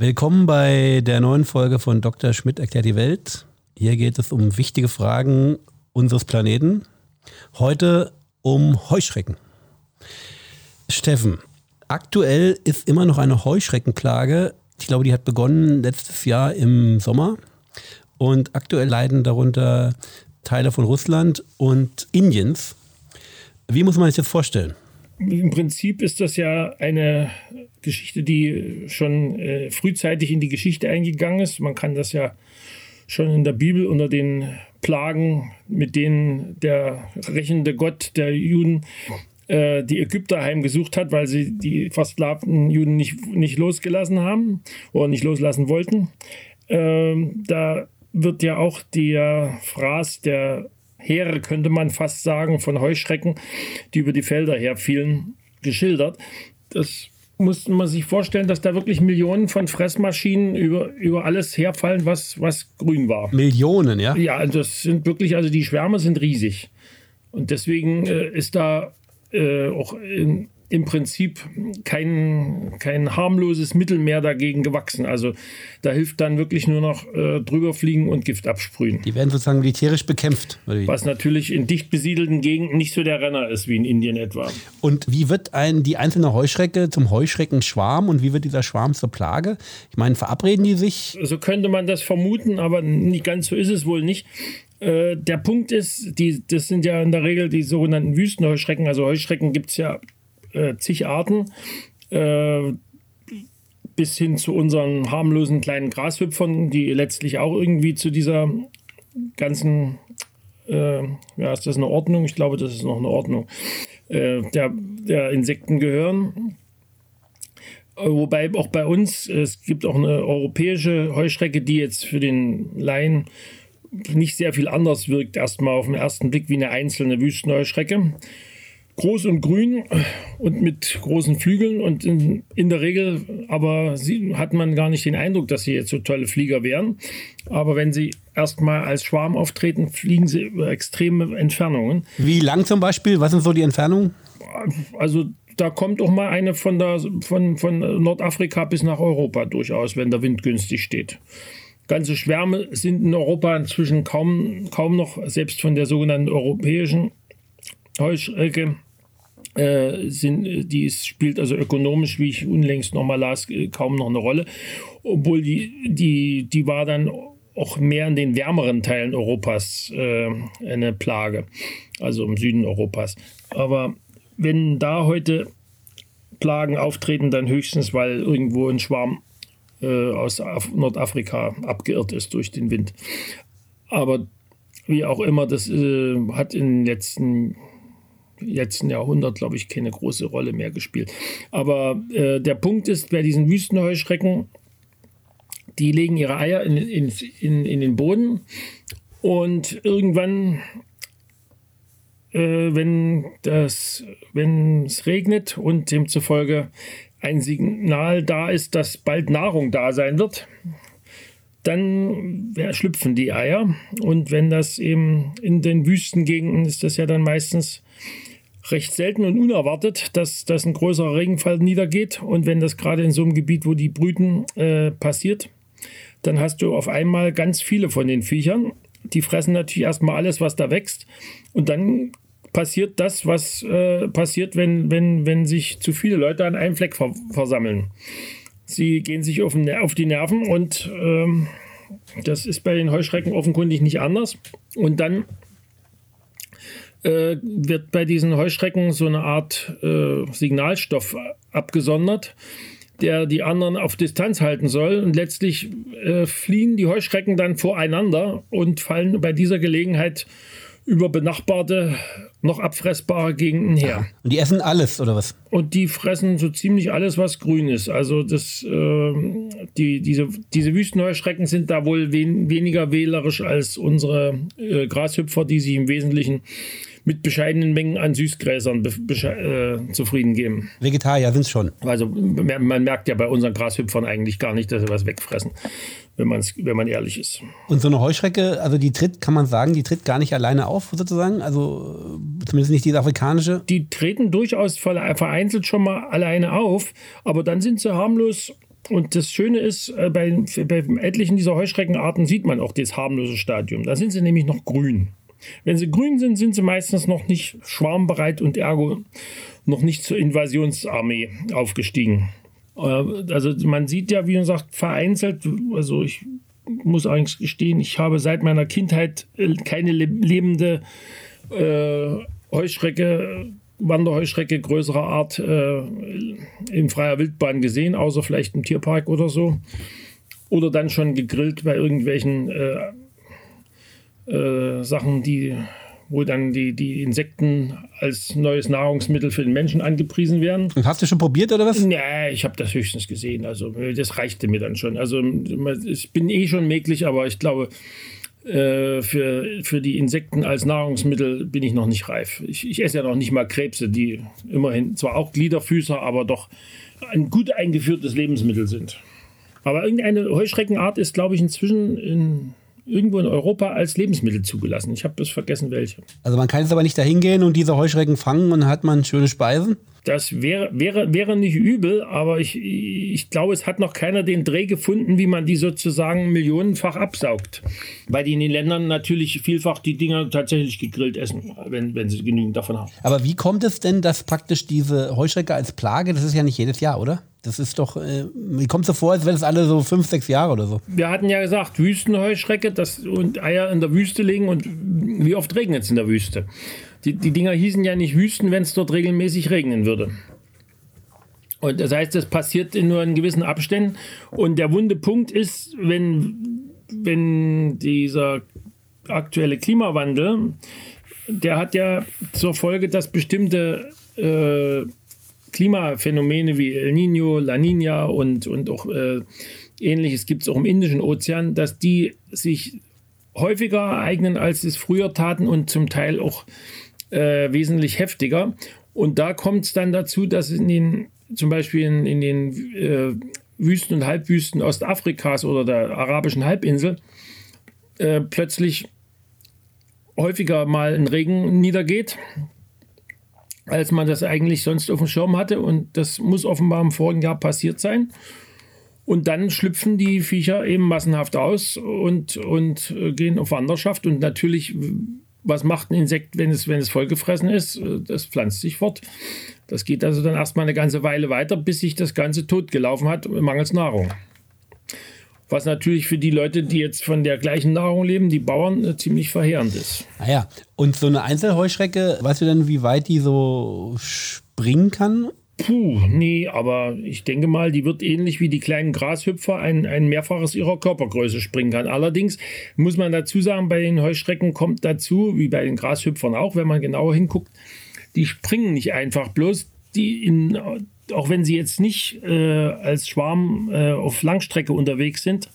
Willkommen bei der neuen Folge von Dr. Schmidt erklärt die Welt. Hier geht es um wichtige Fragen unseres Planeten. Heute um Heuschrecken. Steffen, aktuell ist immer noch eine Heuschreckenplage. Ich glaube, die hat begonnen letztes Jahr im Sommer. Und aktuell leiden darunter Teile von Russland und Indiens. Wie muss man sich das vorstellen? Im Prinzip ist das ja eine Geschichte, die schon äh, frühzeitig in die Geschichte eingegangen ist. Man kann das ja schon in der Bibel unter den Plagen, mit denen der rächende Gott der Juden äh, die Ägypter heimgesucht hat, weil sie die versklavten Juden nicht, nicht losgelassen haben oder nicht loslassen wollten. Ähm, da wird ja auch der Fraß der Heere, könnte man fast sagen, von Heuschrecken, die über die Felder herfielen, geschildert. Das muss man sich vorstellen, dass da wirklich Millionen von Fressmaschinen über, über alles herfallen, was, was grün war. Millionen, ja? Ja, das sind wirklich, also die Schwärme sind riesig. Und deswegen äh, ist da äh, auch in, im Prinzip kein, kein harmloses Mittel mehr dagegen gewachsen. Also da hilft dann wirklich nur noch äh, drüber fliegen und Gift absprühen. Die werden sozusagen militärisch bekämpft. Was natürlich in dicht besiedelten Gegenden nicht so der Renner ist, wie in Indien etwa. Und wie wird ein, die einzelne Heuschrecke zum Heuschreckenschwarm und wie wird dieser Schwarm zur Plage? Ich meine, verabreden die sich? So könnte man das vermuten, aber nicht ganz so ist es wohl nicht. Äh, der Punkt ist, die, das sind ja in der Regel die sogenannten Wüstenheuschrecken. Also Heuschrecken gibt es ja äh, zig Arten. Äh, bis hin zu unseren harmlosen kleinen Grashüpfern, die letztlich auch irgendwie zu dieser ganzen, äh, ja, ist das eine Ordnung? Ich glaube, das ist noch eine Ordnung, äh, der, der Insekten gehören. Äh, wobei auch bei uns, es gibt auch eine europäische Heuschrecke, die jetzt für den Laien nicht sehr viel anders wirkt, erstmal auf den ersten Blick wie eine einzelne Wüstenheuschrecke groß und grün und mit großen Flügeln und in, in der Regel aber sie, hat man gar nicht den Eindruck, dass sie jetzt so tolle Flieger wären. Aber wenn sie erstmal als Schwarm auftreten, fliegen sie über extreme Entfernungen. Wie lang zum Beispiel? Was sind so die Entfernungen? Also da kommt auch mal eine von, der, von, von Nordafrika bis nach Europa durchaus, wenn der Wind günstig steht. Ganze Schwärme sind in Europa inzwischen kaum, kaum noch, selbst von der sogenannten europäischen Heuschrecke, äh, sind, die spielt also ökonomisch, wie ich unlängst nochmal las, äh, kaum noch eine Rolle. Obwohl die, die, die war dann auch mehr in den wärmeren Teilen Europas äh, eine Plage, also im Süden Europas. Aber wenn da heute Plagen auftreten, dann höchstens, weil irgendwo ein Schwarm äh, aus Af Nordafrika abgeirrt ist durch den Wind. Aber wie auch immer, das äh, hat in den letzten letzten Jahrhundert, glaube ich, keine große Rolle mehr gespielt. Aber äh, der Punkt ist, bei diesen Wüstenheuschrecken, die legen ihre Eier in, in, in, in den Boden und irgendwann, äh, wenn, es regnet und demzufolge ein Signal da ist, dass bald Nahrung da sein wird, dann schlüpfen die Eier. Und wenn das eben in den Wüstengegenden ist, das ja dann meistens recht selten und unerwartet, dass, dass ein größerer Regenfall niedergeht. Und wenn das gerade in so einem Gebiet, wo die brüten, äh, passiert, dann hast du auf einmal ganz viele von den Viechern. Die fressen natürlich erstmal alles, was da wächst. Und dann passiert das, was äh, passiert, wenn, wenn, wenn sich zu viele Leute an einem Fleck ver versammeln. Sie gehen sich auf, auf die Nerven und ähm, das ist bei den Heuschrecken offenkundig nicht anders. Und dann äh, wird bei diesen Heuschrecken so eine Art äh, Signalstoff abgesondert, der die anderen auf Distanz halten soll. Und letztlich äh, fliehen die Heuschrecken dann voreinander und fallen bei dieser Gelegenheit über benachbarte, noch abfressbare Gegenden her. Und die essen alles, oder was? Und die fressen so ziemlich alles, was grün ist. Also das, äh, die, diese, diese Wüstenheuschrecken sind da wohl wen, weniger wählerisch als unsere äh, Grashüpfer, die sich im Wesentlichen mit bescheidenen Mengen an Süßgräsern äh, zufrieden geben. Vegetarier sind es schon. Also man merkt ja bei unseren Grashüpfern eigentlich gar nicht, dass sie was wegfressen, wenn, man's, wenn man ehrlich ist. Und so eine Heuschrecke, also die tritt, kann man sagen, die tritt gar nicht alleine auf, sozusagen? Also zumindest nicht diese afrikanische? Die treten durchaus vereinzelt schon mal alleine auf, aber dann sind sie harmlos und das Schöne ist, äh, bei, bei etlichen dieser Heuschreckenarten sieht man auch das harmlose Stadium. Da sind sie nämlich noch grün. Wenn sie grün sind, sind sie meistens noch nicht schwarmbereit und ergo noch nicht zur Invasionsarmee aufgestiegen. Äh, also man sieht ja, wie man sagt, vereinzelt, also ich muss eigentlich gestehen, ich habe seit meiner Kindheit äh, keine lebende äh, Heuschrecke, Wanderheuschrecke größerer Art äh, in freier Wildbahn gesehen, außer vielleicht im Tierpark oder so. Oder dann schon gegrillt bei irgendwelchen äh, äh, Sachen, die, wo dann die, die Insekten als neues Nahrungsmittel für den Menschen angepriesen werden. Und hast du schon probiert oder was? Nee, ich habe das höchstens gesehen. Also das reichte mir dann schon. Also ich bin eh schon mäglich, aber ich glaube, äh, für, für die Insekten als Nahrungsmittel bin ich noch nicht reif. Ich, ich, esse ja noch nicht mal Krebse, die immerhin zwar auch Gliederfüßer, aber doch ein gut eingeführtes Lebensmittel sind. Aber irgendeine Heuschreckenart ist, glaube ich, inzwischen in, irgendwo in Europa als Lebensmittel zugelassen. Ich habe bis vergessen, welche. Also man kann jetzt aber nicht dahin gehen und diese Heuschrecken fangen und dann hat man schöne Speisen? Das wäre, wäre, wäre nicht übel, aber ich, ich glaube, es hat noch keiner den Dreh gefunden, wie man die sozusagen millionenfach absaugt. Weil die in den Ländern natürlich vielfach die Dinger tatsächlich gegrillt essen, wenn, wenn sie genügend davon haben. Aber wie kommt es denn, dass praktisch diese Heuschrecke als Plage, das ist ja nicht jedes Jahr, oder? Das ist doch, äh, wie kommt es so vor, als wäre es alle so fünf, sechs Jahre oder so? Wir hatten ja gesagt, Wüstenheuschrecke das, und Eier in der Wüste legen und wie oft regnet es in der Wüste? Die, die Dinger hießen ja nicht Wüsten, wenn es dort regelmäßig regnen würde. Und das heißt, das passiert in nur in gewissen Abständen. Und der wunde Punkt ist, wenn, wenn dieser aktuelle Klimawandel, der hat ja zur Folge, dass bestimmte äh, Klimaphänomene wie El Nino, La Nina und, und auch äh, ähnliches gibt es auch im Indischen Ozean, dass die sich häufiger ereignen, als es früher taten und zum Teil auch äh, wesentlich heftiger. Und da kommt es dann dazu, dass in den, zum Beispiel in, in den äh, Wüsten und Halbwüsten Ostafrikas oder der arabischen Halbinsel äh, plötzlich häufiger mal ein Regen niedergeht, als man das eigentlich sonst auf dem Schirm hatte. Und das muss offenbar im vorigen Jahr passiert sein. Und dann schlüpfen die Viecher eben massenhaft aus und, und äh, gehen auf Wanderschaft. Und natürlich was macht ein Insekt, wenn es, wenn es vollgefressen ist? Äh, das pflanzt sich fort. Das geht also dann erstmal eine ganze Weile weiter, bis sich das Ganze totgelaufen hat, mangels Nahrung. Was natürlich für die Leute, die jetzt von der gleichen Nahrung leben, die Bauern, äh, ziemlich verheerend ist. Naja, ah und so eine Einzelheuschrecke, weißt du denn, wie weit die so springen kann? Puh, nee, aber ich denke mal, die wird ähnlich wie die kleinen Grashüpfer ein, ein Mehrfaches ihrer Körpergröße springen kann. Allerdings muss man dazu sagen, bei den Heuschrecken kommt dazu, wie bei den Grashüpfern auch, wenn man genauer hinguckt, die springen nicht einfach bloß, die in, auch wenn sie jetzt nicht äh, als Schwarm äh, auf Langstrecke unterwegs sind,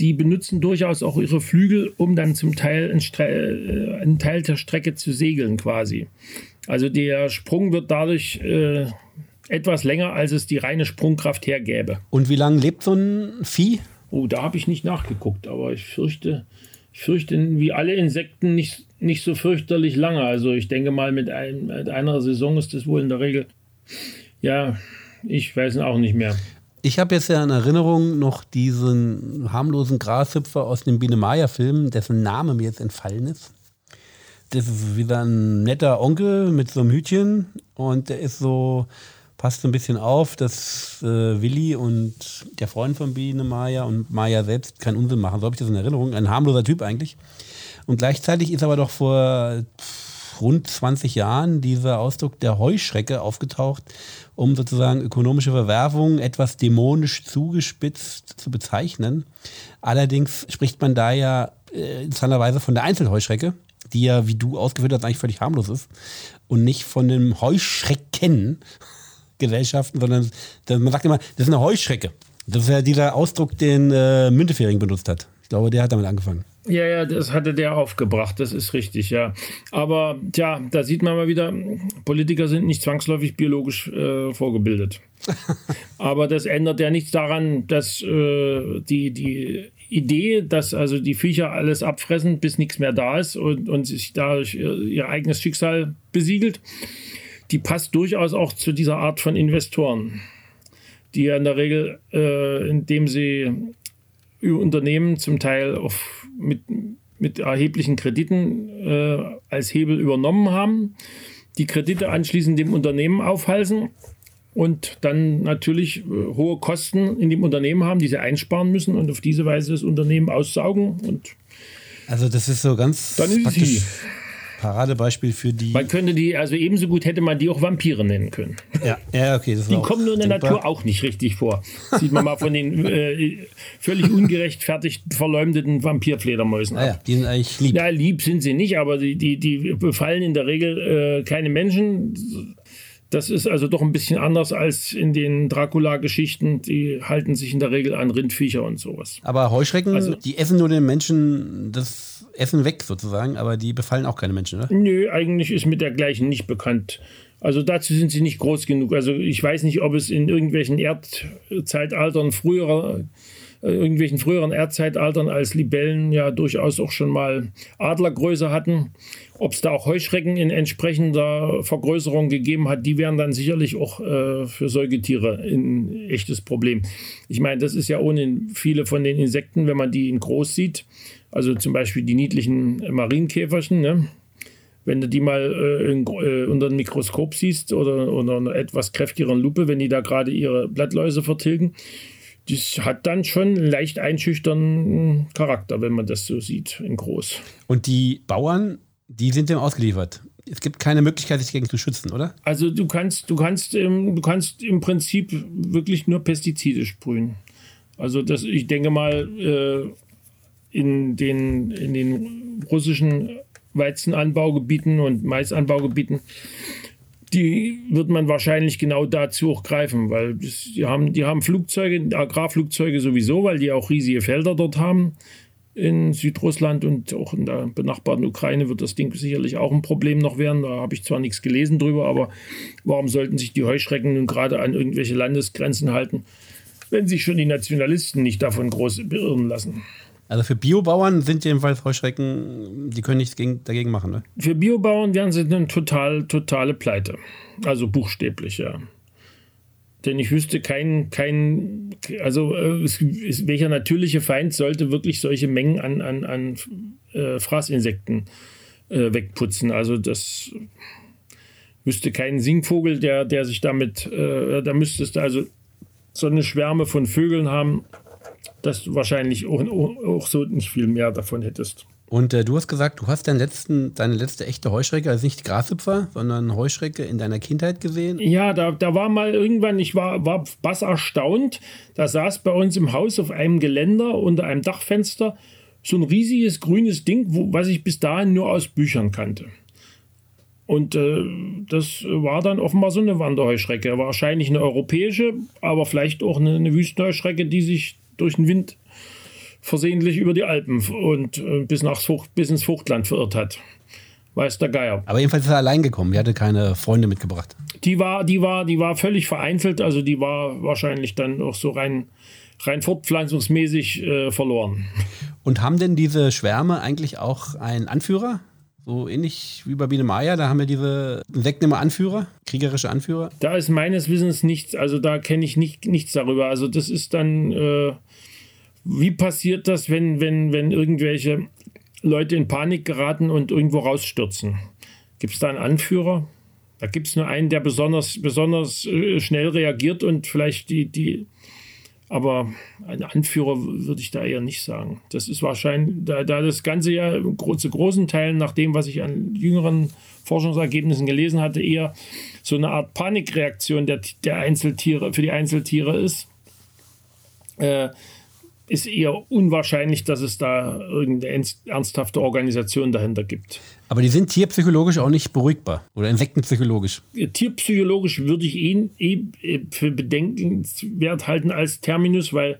die benutzen durchaus auch ihre Flügel, um dann zum Teil einen, äh, einen Teil der Strecke zu segeln quasi. Also der Sprung wird dadurch äh, etwas länger, als es die reine Sprungkraft hergäbe. Und wie lange lebt so ein Vieh? Oh, da habe ich nicht nachgeguckt, aber ich fürchte, ich fürchte, wie alle Insekten nicht, nicht so fürchterlich lange. Also ich denke mal, mit, ein, mit einer Saison ist das wohl in der Regel. Ja, ich weiß auch nicht mehr. Ich habe jetzt ja in Erinnerung noch diesen harmlosen Grashüpfer aus dem Biene Maya-Film, dessen Name mir jetzt entfallen ist. Das ist wieder ein netter Onkel mit so einem Hütchen und der ist so passt so ein bisschen auf, dass äh, Willi und der Freund von Biene Maya und Maya selbst keinen Unsinn machen. So habe ich das in Erinnerung. Ein harmloser Typ eigentlich. Und gleichzeitig ist aber doch vor rund 20 Jahren dieser Ausdruck der Heuschrecke aufgetaucht, um sozusagen ökonomische Verwerfung etwas dämonisch zugespitzt zu bezeichnen. Allerdings spricht man da ja äh, interessanterweise von der Einzelheuschrecke, die ja, wie du ausgeführt hast, eigentlich völlig harmlos ist und nicht von dem Heuschrecken, Gesellschaften, sondern man sagt immer, das ist eine Heuschrecke. Das ist ja dieser Ausdruck, den äh, Müntefering benutzt hat. Ich glaube, der hat damit angefangen. Ja, ja, das hatte der aufgebracht, das ist richtig, ja. Aber tja, da sieht man mal wieder, Politiker sind nicht zwangsläufig biologisch äh, vorgebildet. Aber das ändert ja nichts daran, dass äh, die, die Idee, dass also die Viecher alles abfressen, bis nichts mehr da ist und, und sich dadurch ihr, ihr eigenes Schicksal besiegelt, die passt durchaus auch zu dieser Art von Investoren. die ja in der Regel, äh, indem sie Unternehmen zum Teil auf, mit, mit erheblichen Krediten äh, als Hebel übernommen haben, die Kredite anschließend dem Unternehmen aufhalsen und dann natürlich äh, hohe Kosten in dem Unternehmen haben, die sie einsparen müssen und auf diese Weise das Unternehmen aussaugen und also das ist so ganz dann ist praktisch Paradebeispiel für die. Man könnte die, also ebenso gut hätte man die auch Vampire nennen können. Ja, ja okay. die kommen nur in der denkbar. Natur auch nicht richtig vor. Sieht man mal von den äh, völlig ungerechtfertigt verleumdeten Vampirfledermäusen ah, ja, die sind eigentlich lieb. Ja, lieb sind sie nicht, aber die, die, die befallen in der Regel äh, keine Menschen das ist also doch ein bisschen anders als in den Dracula-Geschichten. Die halten sich in der Regel an Rindviecher und sowas. Aber Heuschrecken, also, die essen nur den Menschen das Essen weg sozusagen, aber die befallen auch keine Menschen, oder? Nö, eigentlich ist mit dergleichen nicht bekannt. Also dazu sind sie nicht groß genug. Also ich weiß nicht, ob es in irgendwelchen Erdzeitaltern früherer irgendwelchen früheren Erdzeitaltern als Libellen ja durchaus auch schon mal Adlergröße hatten. Ob es da auch Heuschrecken in entsprechender Vergrößerung gegeben hat, die wären dann sicherlich auch äh, für Säugetiere ein echtes Problem. Ich meine, das ist ja ohne viele von den Insekten, wenn man die in groß sieht, also zum Beispiel die niedlichen Marienkäferchen, ne? wenn du die mal äh, in, äh, unter dem Mikroskop siehst oder unter einer etwas kräftigeren Lupe, wenn die da gerade ihre Blattläuse vertilgen, das hat dann schon einen leicht einschüchternden Charakter, wenn man das so sieht, in groß. Und die Bauern, die sind dem ausgeliefert. Es gibt keine Möglichkeit, sich dagegen zu schützen, oder? Also du kannst, du kannst, du kannst im Prinzip wirklich nur Pestizide sprühen. Also das, ich denke mal, äh, in, den, in den russischen Weizenanbaugebieten und Maisanbaugebieten die wird man wahrscheinlich genau dazu auch greifen, weil die, haben, die haben Flugzeuge, Agrarflugzeuge sowieso, weil die auch riesige Felder dort haben. In Südrussland und auch in der benachbarten Ukraine wird das Ding sicherlich auch ein Problem noch werden. Da habe ich zwar nichts gelesen drüber, aber warum sollten sich die Heuschrecken nun gerade an irgendwelche Landesgrenzen halten, wenn sich schon die Nationalisten nicht davon groß beirren lassen? Also für Biobauern sind jedenfalls Heuschrecken, die können nichts gegen, dagegen machen, ne? Für Biobauern wären sie eine total, totale Pleite. Also buchstäblich, ja. Denn ich wüsste kein, kein also äh, es, es, welcher natürliche Feind sollte wirklich solche Mengen an, an, an äh, Fraßinsekten äh, wegputzen. Also das wüsste kein Singvogel, der, der sich damit, äh, da müsstest du also so eine Schwärme von Vögeln haben, dass du wahrscheinlich auch, auch so nicht viel mehr davon hättest. Und äh, du hast gesagt, du hast deinen letzten, deine letzte echte Heuschrecke, also nicht Grashüpfer, sondern Heuschrecke in deiner Kindheit gesehen? Ja, da, da war mal irgendwann, ich war, war bass erstaunt, da saß bei uns im Haus auf einem Geländer unter einem Dachfenster so ein riesiges grünes Ding, wo, was ich bis dahin nur aus Büchern kannte. Und äh, das war dann offenbar so eine Wanderheuschrecke. Wahrscheinlich eine europäische, aber vielleicht auch eine, eine Wüstenheuschrecke, die sich durch den Wind versehentlich über die Alpen und äh, bis, nach Frucht, bis ins Fruchtland verirrt hat. Weiß der Geier. Aber jedenfalls ist er allein gekommen. Er hatte keine Freunde mitgebracht. Die war, die war, die war völlig vereinzelt. Also die war wahrscheinlich dann auch so rein, rein fortpflanzungsmäßig äh, verloren. Und haben denn diese Schwärme eigentlich auch einen Anführer? So ähnlich wie bei Biene Maya, da haben wir diese immer Anführer, kriegerische Anführer. Da ist meines Wissens nichts, also da kenne ich nicht, nichts darüber. Also das ist dann, äh, wie passiert das, wenn, wenn, wenn irgendwelche Leute in Panik geraten und irgendwo rausstürzen? Gibt es da einen Anführer? Da gibt es nur einen, der besonders, besonders äh, schnell reagiert und vielleicht die, die aber ein Anführer würde ich da eher nicht sagen. Das ist wahrscheinlich, da, da das Ganze ja zu großen Teilen nach dem, was ich an jüngeren Forschungsergebnissen gelesen hatte, eher so eine Art Panikreaktion der, der Einzeltiere, für die Einzeltiere ist. Äh, ist eher unwahrscheinlich, dass es da irgendeine ernsthafte Organisation dahinter gibt. Aber die sind tierpsychologisch auch nicht beruhigbar oder insektenpsychologisch. Tierpsychologisch würde ich ihn eh für bedenkenswert halten als Terminus, weil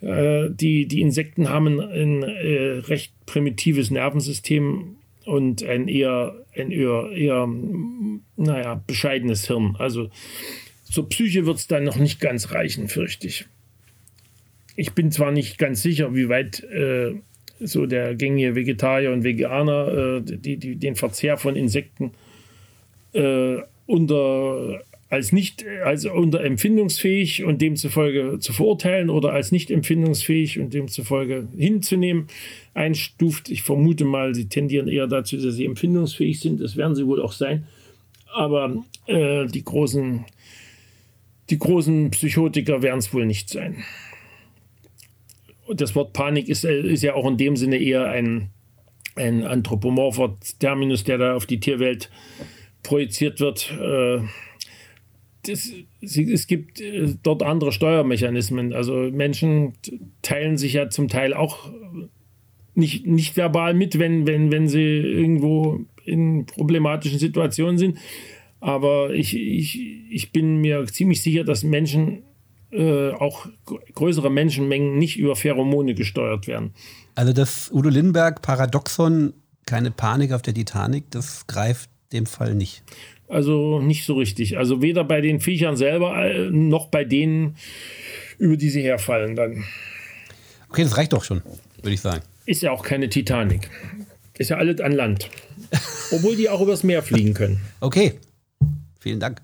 äh, die, die Insekten haben ein, äh, recht primitives Nervensystem und ein eher, ein eher, eher naja, bescheidenes Hirn. Also zur Psyche wird es dann noch nicht ganz reichen, fürchte ich ich bin zwar nicht ganz sicher, wie weit äh, so der gängige Vegetarier und Veganer äh, die, die, den Verzehr von Insekten äh, unter als nicht als unter empfindungsfähig und demzufolge zu verurteilen oder als nicht empfindungsfähig und demzufolge hinzunehmen einstuft. Ich vermute mal, sie tendieren eher dazu, dass sie empfindungsfähig sind. Das werden sie wohl auch sein. Aber äh, die großen die großen Psychotiker werden es wohl nicht sein. Das Wort Panik ist, äh, ist ja auch in dem Sinne eher ein, ein anthropomorpher Terminus, der da auf die Tierwelt projiziert wird. Äh, das, es gibt äh, dort andere Steuermechanismen. Also Menschen teilen sich ja zum Teil auch nicht, nicht verbal mit, wenn, wenn, wenn sie irgendwo in problematischen Situationen sind. Aber ich, ich, ich bin mir ziemlich sicher, dass Menschen, äh, auch größere Menschenmengen, nicht über Pheromone gesteuert werden. Also das Udo Lindenberg-Paradoxon, keine Panik auf der Titanic, das greift dem Fall nicht. Also nicht so richtig. Also weder bei den Viechern selber äh, noch bei denen, über die sie herfallen dann. Okay, das reicht doch schon, würde ich sagen. Ist ja auch keine Titanic. Ist ja alles an Land. Obwohl die auch übers Meer fliegen können. Okay, vielen Dank.